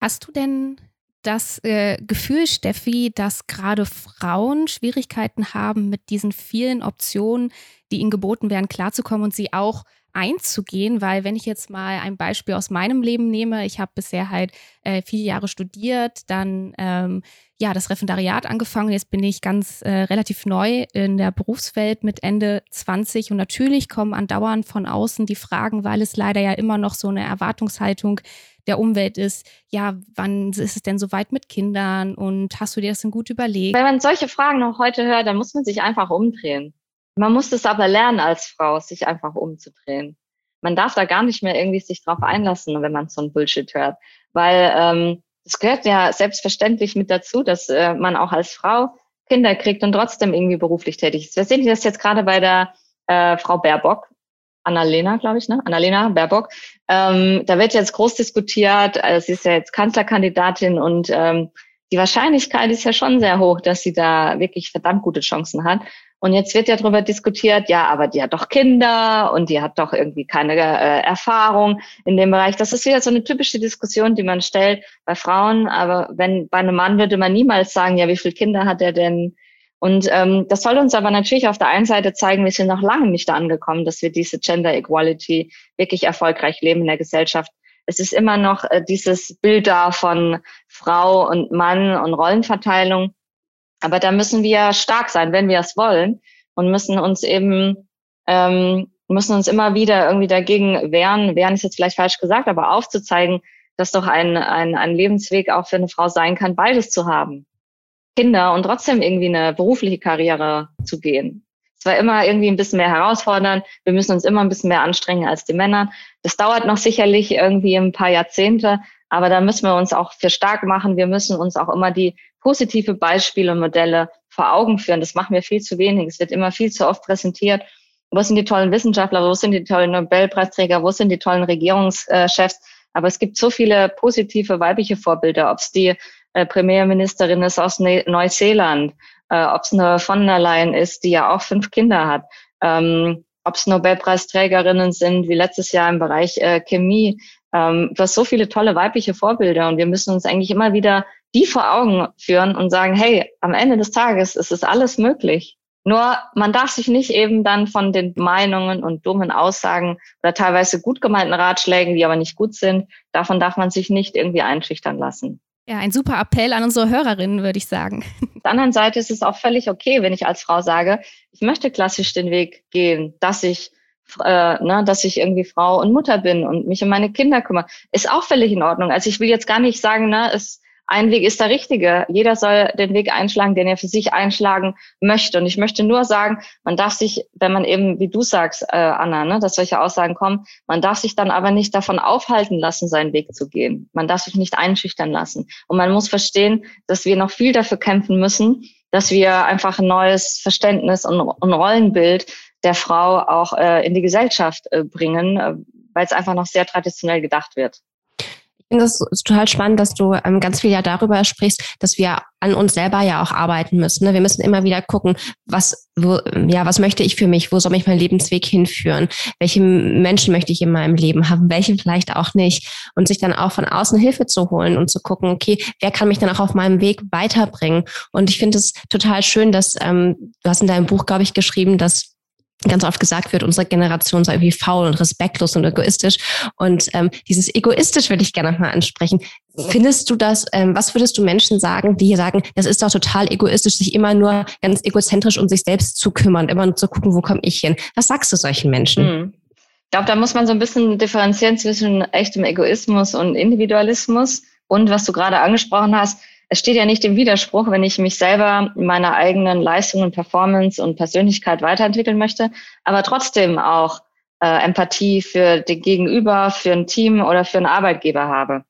Hast du denn das äh, Gefühl, Steffi, dass gerade Frauen Schwierigkeiten haben, mit diesen vielen Optionen, die ihnen geboten werden, klarzukommen und sie auch einzugehen, weil wenn ich jetzt mal ein Beispiel aus meinem Leben nehme, ich habe bisher halt äh, vier Jahre studiert, dann ähm, ja das Referendariat angefangen, jetzt bin ich ganz äh, relativ neu in der Berufswelt mit Ende 20 und natürlich kommen andauernd von außen die Fragen, weil es leider ja immer noch so eine Erwartungshaltung der Umwelt ist, ja, wann ist es denn so weit mit Kindern und hast du dir das denn gut überlegt? Wenn man solche Fragen noch heute hört, dann muss man sich einfach umdrehen. Man muss es aber lernen als Frau, sich einfach umzudrehen. Man darf da gar nicht mehr irgendwie sich drauf einlassen, wenn man so ein Bullshit hört. Weil ähm, es gehört ja selbstverständlich mit dazu, dass äh, man auch als Frau Kinder kriegt und trotzdem irgendwie beruflich tätig ist. Wir sehen das jetzt gerade bei der äh, Frau Baerbock, Annalena, glaube ich, ne? Annalena Baerbock. Ähm, da wird jetzt groß diskutiert. Also sie ist ja jetzt Kanzlerkandidatin und ähm, die Wahrscheinlichkeit ist ja schon sehr hoch, dass sie da wirklich verdammt gute Chancen hat. Und jetzt wird ja darüber diskutiert, ja, aber die hat doch Kinder und die hat doch irgendwie keine äh, Erfahrung in dem Bereich. Das ist wieder so eine typische Diskussion, die man stellt bei Frauen. Aber wenn bei einem Mann würde man niemals sagen, ja, wie viele Kinder hat er denn? Und ähm, das soll uns aber natürlich auf der einen Seite zeigen, wir sind noch lange nicht da angekommen, dass wir diese Gender Equality wirklich erfolgreich leben in der Gesellschaft. Es ist immer noch äh, dieses Bild da von Frau und Mann und Rollenverteilung. Aber da müssen wir stark sein, wenn wir es wollen und müssen uns eben ähm, müssen uns immer wieder irgendwie dagegen wehren. Wehren ist jetzt vielleicht falsch gesagt, aber aufzuzeigen, dass doch ein, ein, ein Lebensweg auch für eine Frau sein kann, beides zu haben. Kinder und trotzdem irgendwie eine berufliche Karriere zu gehen. Es war immer irgendwie ein bisschen mehr herausfordernd. Wir müssen uns immer ein bisschen mehr anstrengen als die Männer. Das dauert noch sicherlich irgendwie ein paar Jahrzehnte, aber da müssen wir uns auch für stark machen. Wir müssen uns auch immer die positive Beispiele und Modelle vor Augen führen. Das machen wir viel zu wenig. Es wird immer viel zu oft präsentiert. Wo sind die tollen Wissenschaftler? Wo sind die tollen Nobelpreisträger? Wo sind die tollen Regierungschefs? Aber es gibt so viele positive weibliche Vorbilder, ob es die äh, Premierministerin ist aus ne Neuseeland, äh, ob es eine von der Leyen ist, die ja auch fünf Kinder hat, ähm, ob es Nobelpreisträgerinnen sind, wie letztes Jahr im Bereich äh, Chemie. Ähm, du hast so viele tolle weibliche Vorbilder und wir müssen uns eigentlich immer wieder die vor Augen führen und sagen, hey, am Ende des Tages ist es alles möglich. Nur man darf sich nicht eben dann von den Meinungen und dummen Aussagen oder teilweise gut gemeinten Ratschlägen, die aber nicht gut sind, davon darf man sich nicht irgendwie einschüchtern lassen. Ja, ein super Appell an unsere Hörerinnen, würde ich sagen. Auf der anderen Seite ist es auch völlig okay, wenn ich als Frau sage, ich möchte klassisch den Weg gehen, dass ich äh, ne, dass ich irgendwie Frau und Mutter bin und mich um meine Kinder kümmere, ist auch völlig in Ordnung. Also ich will jetzt gar nicht sagen, ne, es ein Weg ist der richtige. Jeder soll den Weg einschlagen, den er für sich einschlagen möchte. Und ich möchte nur sagen, man darf sich, wenn man eben, wie du sagst, äh, Anna, ne, dass solche Aussagen kommen, man darf sich dann aber nicht davon aufhalten lassen, seinen Weg zu gehen. Man darf sich nicht einschüchtern lassen. Und man muss verstehen, dass wir noch viel dafür kämpfen müssen, dass wir einfach ein neues Verständnis und, und Rollenbild der Frau auch äh, in die Gesellschaft äh, bringen, äh, weil es einfach noch sehr traditionell gedacht wird finde es total spannend, dass du ähm, ganz viel ja darüber sprichst, dass wir an uns selber ja auch arbeiten müssen. Ne? Wir müssen immer wieder gucken, was, wo, ja, was möchte ich für mich? Wo soll mich mein Lebensweg hinführen? Welche Menschen möchte ich in meinem Leben haben? Welche vielleicht auch nicht? Und sich dann auch von außen Hilfe zu holen und zu gucken, okay, wer kann mich dann auch auf meinem Weg weiterbringen? Und ich finde es total schön, dass ähm, du hast in deinem Buch, glaube ich, geschrieben, dass ganz oft gesagt wird, unsere Generation sei irgendwie faul und respektlos und egoistisch. Und ähm, dieses egoistisch würde ich gerne nochmal ansprechen. Findest du das, ähm, was würdest du Menschen sagen, die hier sagen, das ist doch total egoistisch, sich immer nur ganz egozentrisch um sich selbst zu kümmern, immer nur zu gucken, wo komme ich hin? Was sagst du solchen Menschen? Hm. Ich glaube, da muss man so ein bisschen differenzieren zwischen echtem Egoismus und Individualismus. Und was du gerade angesprochen hast, es steht ja nicht im Widerspruch, wenn ich mich selber in meiner eigenen Leistung und Performance und Persönlichkeit weiterentwickeln möchte, aber trotzdem auch äh, Empathie für den Gegenüber, für ein Team oder für einen Arbeitgeber habe.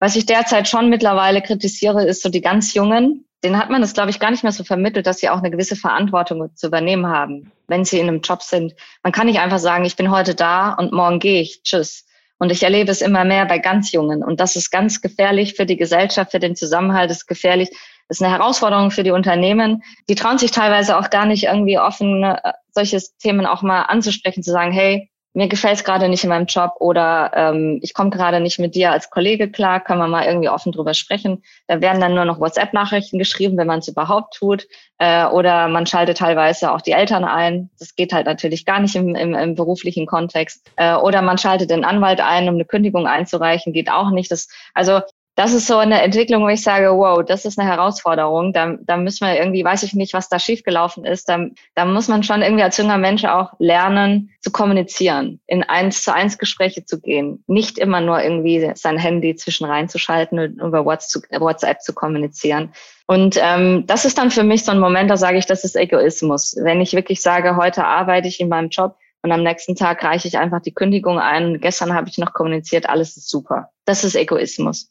Was ich derzeit schon mittlerweile kritisiere, ist so die ganz Jungen. Den hat man das, glaube ich, gar nicht mehr so vermittelt, dass sie auch eine gewisse Verantwortung zu übernehmen haben, wenn sie in einem Job sind. Man kann nicht einfach sagen, ich bin heute da und morgen gehe ich. Tschüss. Und ich erlebe es immer mehr bei ganz Jungen. Und das ist ganz gefährlich für die Gesellschaft, für den Zusammenhalt. Ist gefährlich. Das ist eine Herausforderung für die Unternehmen. Die trauen sich teilweise auch gar nicht irgendwie offen, äh, solche Themen auch mal anzusprechen, zu sagen, hey, mir gefällt es gerade nicht in meinem Job oder ähm, ich komme gerade nicht mit dir als Kollege klar, können wir mal irgendwie offen drüber sprechen. Da werden dann nur noch WhatsApp-Nachrichten geschrieben, wenn man es überhaupt tut. Äh, oder man schaltet teilweise auch die Eltern ein. Das geht halt natürlich gar nicht im, im, im beruflichen Kontext. Äh, oder man schaltet den Anwalt ein, um eine Kündigung einzureichen, geht auch nicht. Das, also das ist so eine Entwicklung, wo ich sage, wow, das ist eine Herausforderung. Da, da müssen wir irgendwie, weiß ich nicht, was da schiefgelaufen ist. Da, da muss man schon irgendwie als junger Mensch auch lernen zu kommunizieren, in eins zu eins Gespräche zu gehen, nicht immer nur irgendwie sein Handy zwischen reinzuschalten und über WhatsApp zu kommunizieren. Und ähm, das ist dann für mich so ein Moment, da sage ich, das ist Egoismus. Wenn ich wirklich sage, heute arbeite ich in meinem Job und am nächsten Tag reiche ich einfach die Kündigung ein. Gestern habe ich noch kommuniziert, alles ist super. Das ist Egoismus.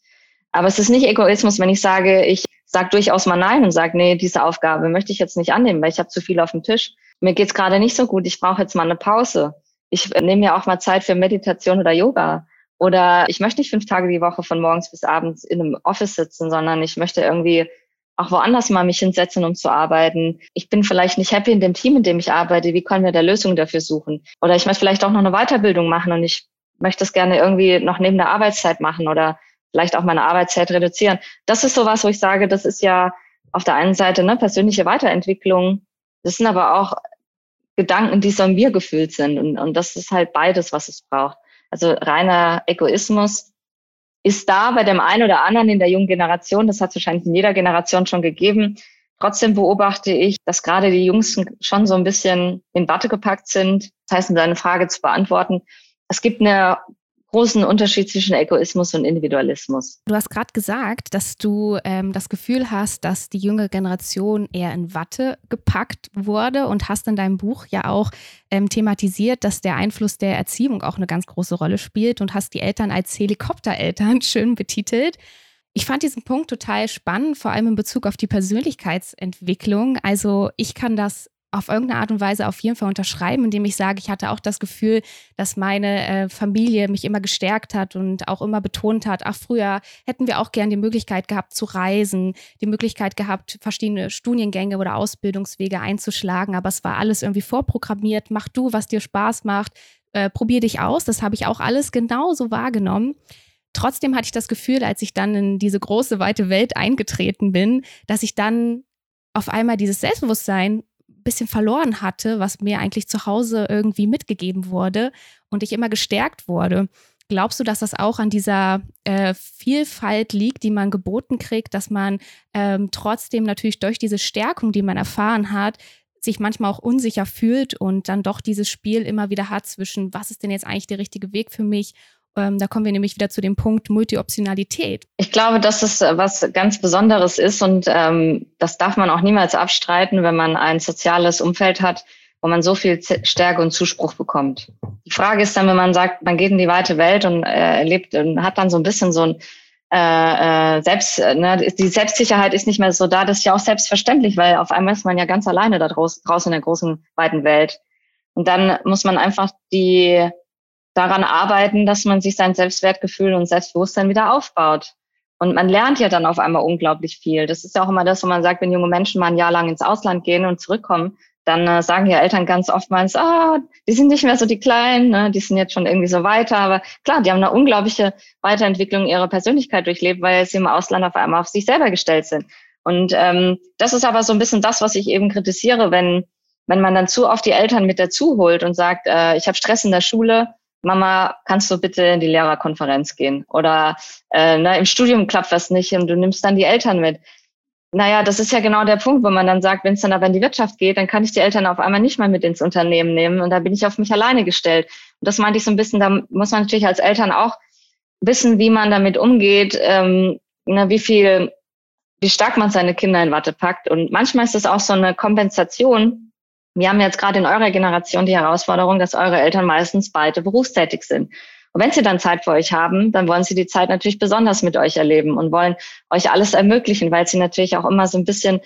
Aber es ist nicht Egoismus, wenn ich sage, ich sage durchaus mal Nein und sage, nee, diese Aufgabe möchte ich jetzt nicht annehmen, weil ich habe zu viel auf dem Tisch. Mir geht's gerade nicht so gut, ich brauche jetzt mal eine Pause. Ich nehme mir auch mal Zeit für Meditation oder Yoga. Oder ich möchte nicht fünf Tage die Woche von morgens bis abends in einem Office sitzen, sondern ich möchte irgendwie auch woanders mal mich hinsetzen, um zu arbeiten. Ich bin vielleicht nicht happy in dem Team, in dem ich arbeite. Wie können wir da Lösungen dafür suchen? Oder ich möchte vielleicht auch noch eine Weiterbildung machen und ich möchte es gerne irgendwie noch neben der Arbeitszeit machen oder vielleicht auch meine Arbeitszeit reduzieren. Das ist sowas, wo ich sage, das ist ja auf der einen Seite ne, persönliche Weiterentwicklung. Das sind aber auch Gedanken, die so mir gefühlt sind. Und, und das ist halt beides, was es braucht. Also reiner Egoismus ist da bei dem einen oder anderen in der jungen Generation. Das hat es wahrscheinlich in jeder Generation schon gegeben. Trotzdem beobachte ich, dass gerade die Jungs schon so ein bisschen in Watte gepackt sind. Das heißt, um deine Frage zu beantworten, es gibt eine großen Unterschied zwischen Egoismus und Individualismus. Du hast gerade gesagt, dass du ähm, das Gefühl hast, dass die junge Generation eher in Watte gepackt wurde und hast in deinem Buch ja auch ähm, thematisiert, dass der Einfluss der Erziehung auch eine ganz große Rolle spielt und hast die Eltern als Helikoptereltern schön betitelt. Ich fand diesen Punkt total spannend, vor allem in Bezug auf die Persönlichkeitsentwicklung. Also ich kann das auf irgendeine Art und Weise auf jeden Fall unterschreiben, indem ich sage, ich hatte auch das Gefühl, dass meine äh, Familie mich immer gestärkt hat und auch immer betont hat, ach, früher hätten wir auch gern die Möglichkeit gehabt zu reisen, die Möglichkeit gehabt, verschiedene Studiengänge oder Ausbildungswege einzuschlagen, aber es war alles irgendwie vorprogrammiert, mach du, was dir Spaß macht, äh, probier dich aus. Das habe ich auch alles genauso wahrgenommen. Trotzdem hatte ich das Gefühl, als ich dann in diese große, weite Welt eingetreten bin, dass ich dann auf einmal dieses Selbstbewusstsein bisschen verloren hatte, was mir eigentlich zu Hause irgendwie mitgegeben wurde und ich immer gestärkt wurde. Glaubst du, dass das auch an dieser äh, Vielfalt liegt, die man geboten kriegt, dass man ähm, trotzdem natürlich durch diese Stärkung, die man erfahren hat, sich manchmal auch unsicher fühlt und dann doch dieses Spiel immer wieder hat zwischen, was ist denn jetzt eigentlich der richtige Weg für mich ähm, da kommen wir nämlich wieder zu dem Punkt Multioptionalität. Ich glaube, dass es äh, was ganz Besonderes ist und ähm, das darf man auch niemals abstreiten, wenn man ein soziales Umfeld hat, wo man so viel Stärke und Zuspruch bekommt. Die Frage ist dann, wenn man sagt, man geht in die weite Welt und äh, erlebt und hat dann so ein bisschen so ein äh, äh selbst, äh, ne, die Selbstsicherheit ist nicht mehr so da. Das ist ja auch selbstverständlich, weil auf einmal ist man ja ganz alleine da draußen, draußen in der großen, weiten Welt. Und dann muss man einfach die daran arbeiten, dass man sich sein Selbstwertgefühl und Selbstbewusstsein wieder aufbaut. Und man lernt ja dann auf einmal unglaublich viel. Das ist ja auch immer das, wo man sagt, wenn junge Menschen mal ein Jahr lang ins Ausland gehen und zurückkommen, dann äh, sagen ja Eltern ganz oftmals, ah, die sind nicht mehr so die Kleinen, ne, die sind jetzt schon irgendwie so weiter. Aber klar, die haben eine unglaubliche Weiterentwicklung ihrer Persönlichkeit durchlebt, weil sie im Ausland auf einmal auf sich selber gestellt sind. Und ähm, das ist aber so ein bisschen das, was ich eben kritisiere, wenn wenn man dann zu oft die Eltern mit dazu holt und sagt, äh, ich habe Stress in der Schule, Mama, kannst du bitte in die Lehrerkonferenz gehen? Oder äh, na, im Studium klappt was nicht und du nimmst dann die Eltern mit. Naja, das ist ja genau der Punkt, wo man dann sagt, wenn es dann aber in die Wirtschaft geht, dann kann ich die Eltern auf einmal nicht mal mit ins Unternehmen nehmen und da bin ich auf mich alleine gestellt. Und das meinte ich so ein bisschen, da muss man natürlich als Eltern auch wissen, wie man damit umgeht, ähm, na, wie viel, wie stark man seine Kinder in Watte packt. Und manchmal ist das auch so eine Kompensation. Wir haben jetzt gerade in eurer Generation die Herausforderung, dass eure Eltern meistens beide berufstätig sind. Und wenn sie dann Zeit für euch haben, dann wollen sie die Zeit natürlich besonders mit euch erleben und wollen euch alles ermöglichen, weil sie natürlich auch immer so ein bisschen,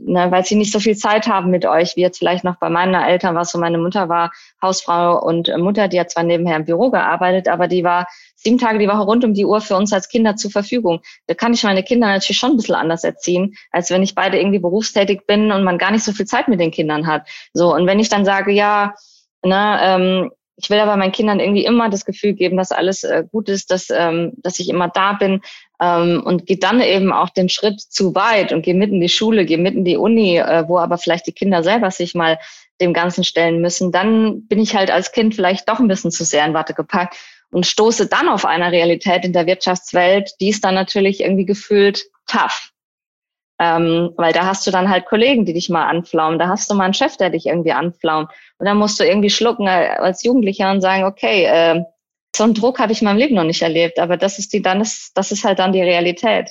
ne, weil sie nicht so viel Zeit haben mit euch, wie jetzt vielleicht noch bei meinen Eltern war so, meine Mutter war Hausfrau und Mutter, die hat zwar nebenher im Büro gearbeitet, aber die war sieben Tage die Woche rund um die Uhr für uns als Kinder zur Verfügung. Da kann ich meine Kinder natürlich schon ein bisschen anders erziehen, als wenn ich beide irgendwie berufstätig bin und man gar nicht so viel Zeit mit den Kindern hat. So, und wenn ich dann sage, ja, ne, ähm, ich will aber meinen Kindern irgendwie immer das Gefühl geben, dass alles äh, gut ist, dass, ähm, dass ich immer da bin ähm, und gehe dann eben auch den Schritt zu weit und gehe mitten in die Schule, gehe mitten in die Uni, äh, wo aber vielleicht die Kinder selber sich mal dem Ganzen stellen müssen, dann bin ich halt als Kind vielleicht doch ein bisschen zu sehr in Watte gepackt und stoße dann auf eine Realität in der Wirtschaftswelt, die ist dann natürlich irgendwie gefühlt tough. Ähm, weil da hast du dann halt Kollegen, die dich mal anflaumen, da hast du mal einen Chef, der dich irgendwie anflaumt. Und dann musst du irgendwie schlucken als Jugendlicher und sagen, okay, äh, so einen Druck habe ich in meinem Leben noch nicht erlebt, aber das ist die, dann ist, das ist halt dann die Realität.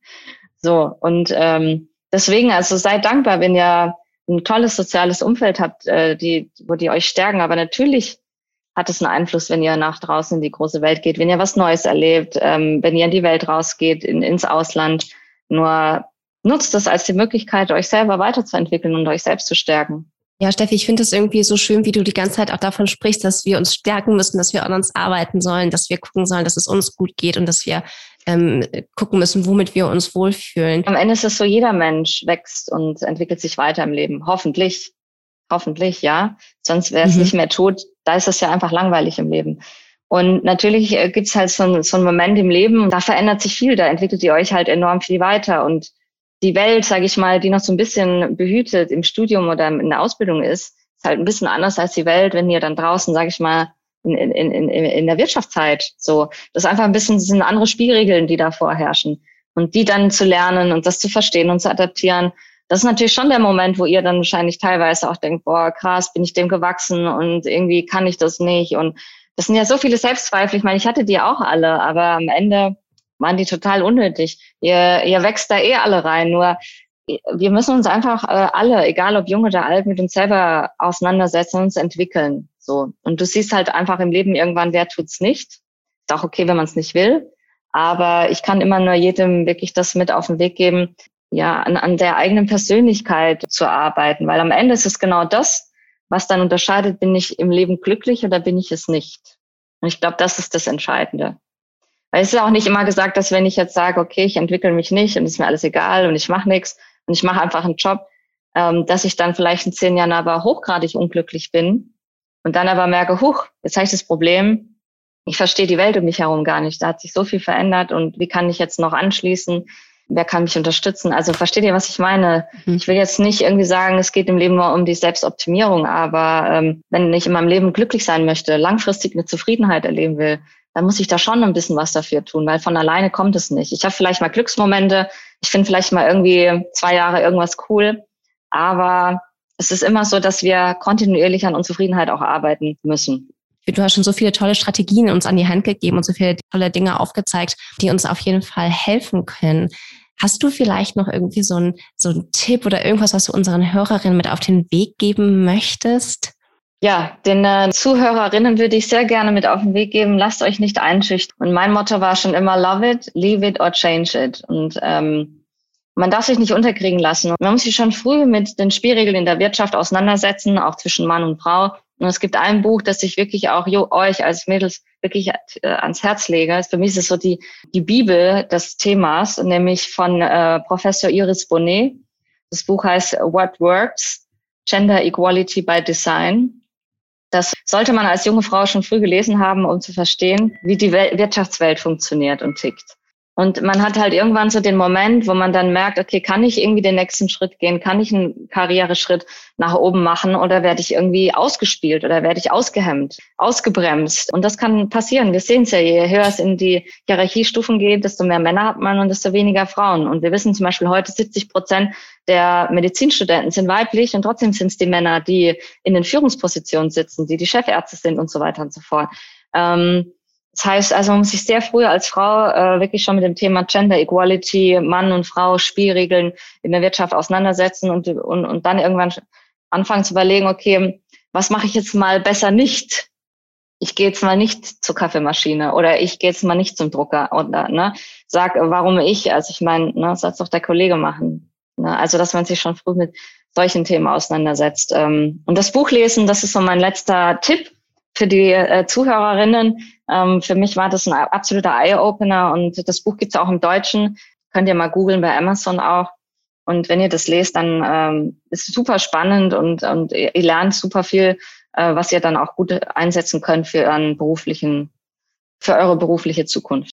so, und ähm, deswegen, also seid dankbar, wenn ihr ein tolles soziales Umfeld habt, äh, die, wo die euch stärken. Aber natürlich hat es einen Einfluss, wenn ihr nach draußen in die große Welt geht, wenn ihr was Neues erlebt, ähm, wenn ihr in die Welt rausgeht, in, ins Ausland. Nur nutzt das als die Möglichkeit, euch selber weiterzuentwickeln und euch selbst zu stärken. Ja, Steffi, ich finde es irgendwie so schön, wie du die ganze Zeit auch davon sprichst, dass wir uns stärken müssen, dass wir an uns arbeiten sollen, dass wir gucken sollen, dass es uns gut geht und dass wir ähm, gucken müssen, womit wir uns wohlfühlen. Am Ende ist es so, jeder Mensch wächst und entwickelt sich weiter im Leben. Hoffentlich. Hoffentlich, ja. Sonst wäre es mhm. nicht mehr tot. Da ist es ja einfach langweilig im Leben. Und natürlich äh, gibt es halt so, so einen Moment im Leben, da verändert sich viel, da entwickelt ihr euch halt enorm viel weiter. Und die Welt, sage ich mal, die noch so ein bisschen behütet im Studium oder in der Ausbildung ist, ist halt ein bisschen anders als die Welt, wenn ihr dann draußen, sage ich mal, in, in, in, in der Wirtschaftszeit so. Das ist einfach ein bisschen, das sind andere Spielregeln, die da vorherrschen. Und die dann zu lernen und das zu verstehen und zu adaptieren, das ist natürlich schon der Moment, wo ihr dann wahrscheinlich teilweise auch denkt, boah, krass, bin ich dem gewachsen und irgendwie kann ich das nicht. Und das sind ja so viele Selbstzweifel. Ich meine, ich hatte die auch alle, aber am Ende waren die total unnötig. Ihr, ihr wächst da eh alle rein. Nur wir müssen uns einfach äh, alle, egal ob jung oder alt, mit uns selber auseinandersetzen und uns entwickeln. So. Und du siehst halt einfach im Leben irgendwann, wer tut's nicht. Ist auch okay, wenn man es nicht will. Aber ich kann immer nur jedem wirklich das mit auf den Weg geben, ja, an, an der eigenen Persönlichkeit zu arbeiten. Weil am Ende ist es genau das, was dann unterscheidet, bin ich im Leben glücklich oder bin ich es nicht. Und ich glaube, das ist das Entscheidende. Weil es ist auch nicht immer gesagt, dass wenn ich jetzt sage, okay, ich entwickle mich nicht und ist mir alles egal und ich mache nichts und ich mache einfach einen Job, ähm, dass ich dann vielleicht in zehn Jahren aber hochgradig unglücklich bin und dann aber merke, huch, jetzt habe ich das Problem, ich verstehe die Welt um mich herum gar nicht. Da hat sich so viel verändert und wie kann ich jetzt noch anschließen? Wer kann mich unterstützen? Also versteht ihr, was ich meine? Mhm. Ich will jetzt nicht irgendwie sagen, es geht im Leben nur um die Selbstoptimierung, aber ähm, wenn ich in meinem Leben glücklich sein möchte, langfristig eine Zufriedenheit erleben will, dann muss ich da schon ein bisschen was dafür tun, weil von alleine kommt es nicht. Ich habe vielleicht mal Glücksmomente, ich finde vielleicht mal irgendwie zwei Jahre irgendwas cool, aber es ist immer so, dass wir kontinuierlich an Unzufriedenheit auch arbeiten müssen. Du hast schon so viele tolle Strategien uns an die Hand gegeben und so viele tolle Dinge aufgezeigt, die uns auf jeden Fall helfen können. Hast du vielleicht noch irgendwie so ein so Tipp oder irgendwas, was du unseren Hörerinnen mit auf den Weg geben möchtest? Ja, den äh, Zuhörerinnen würde ich sehr gerne mit auf den Weg geben, lasst euch nicht einschüchtern. Und mein Motto war schon immer, love it, leave it or change it. Und ähm, man darf sich nicht unterkriegen lassen. Man muss sich schon früh mit den Spielregeln in der Wirtschaft auseinandersetzen, auch zwischen Mann und Frau. Und es gibt ein Buch, das ich wirklich auch jo, euch als Mädels wirklich äh, ans Herz lege. Für mich ist es so die, die Bibel des Themas, nämlich von äh, Professor Iris Bonet. Das Buch heißt What Works? Gender Equality by Design. Das sollte man als junge Frau schon früh gelesen haben, um zu verstehen, wie die Wirtschaftswelt funktioniert und tickt. Und man hat halt irgendwann so den Moment, wo man dann merkt, okay, kann ich irgendwie den nächsten Schritt gehen? Kann ich einen Karriereschritt nach oben machen oder werde ich irgendwie ausgespielt oder werde ich ausgehemmt, ausgebremst? Und das kann passieren. Wir sehen es ja, je höher es in die Hierarchiestufen geht, desto mehr Männer hat man und desto weniger Frauen. Und wir wissen zum Beispiel heute 70 Prozent der Medizinstudenten sind weiblich und trotzdem sind es die Männer, die in den Führungspositionen sitzen, die die Chefärzte sind und so weiter und so fort. Ähm, das heißt also, man muss sich sehr früh als Frau äh, wirklich schon mit dem Thema Gender Equality, Mann und Frau, Spielregeln in der Wirtschaft auseinandersetzen und, und, und dann irgendwann anfangen zu überlegen, okay, was mache ich jetzt mal besser nicht? Ich gehe jetzt mal nicht zur Kaffeemaschine oder ich gehe jetzt mal nicht zum Drucker oder ne, sag, warum ich? Also ich meine, ne, soll doch der Kollege machen. Ne? Also dass man sich schon früh mit solchen Themen auseinandersetzt. Ähm, und das Buch lesen, das ist so mein letzter Tipp für die äh, Zuhörerinnen. Ähm, für mich war das ein absoluter Eye-Opener und das Buch gibt's auch im Deutschen. Könnt ihr mal googeln bei Amazon auch. Und wenn ihr das lest, dann ähm, ist super spannend und, und ihr lernt super viel, äh, was ihr dann auch gut einsetzen könnt für euren beruflichen, für eure berufliche Zukunft.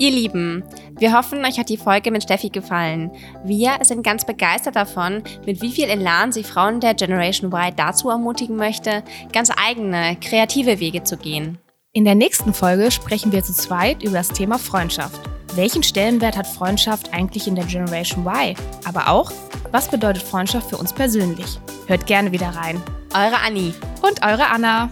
Ihr Lieben, wir hoffen, euch hat die Folge mit Steffi gefallen. Wir sind ganz begeistert davon, mit wie viel Elan sie Frauen der Generation Y dazu ermutigen möchte, ganz eigene, kreative Wege zu gehen. In der nächsten Folge sprechen wir zu zweit über das Thema Freundschaft. Welchen Stellenwert hat Freundschaft eigentlich in der Generation Y? Aber auch, was bedeutet Freundschaft für uns persönlich? Hört gerne wieder rein. Eure Anni und eure Anna.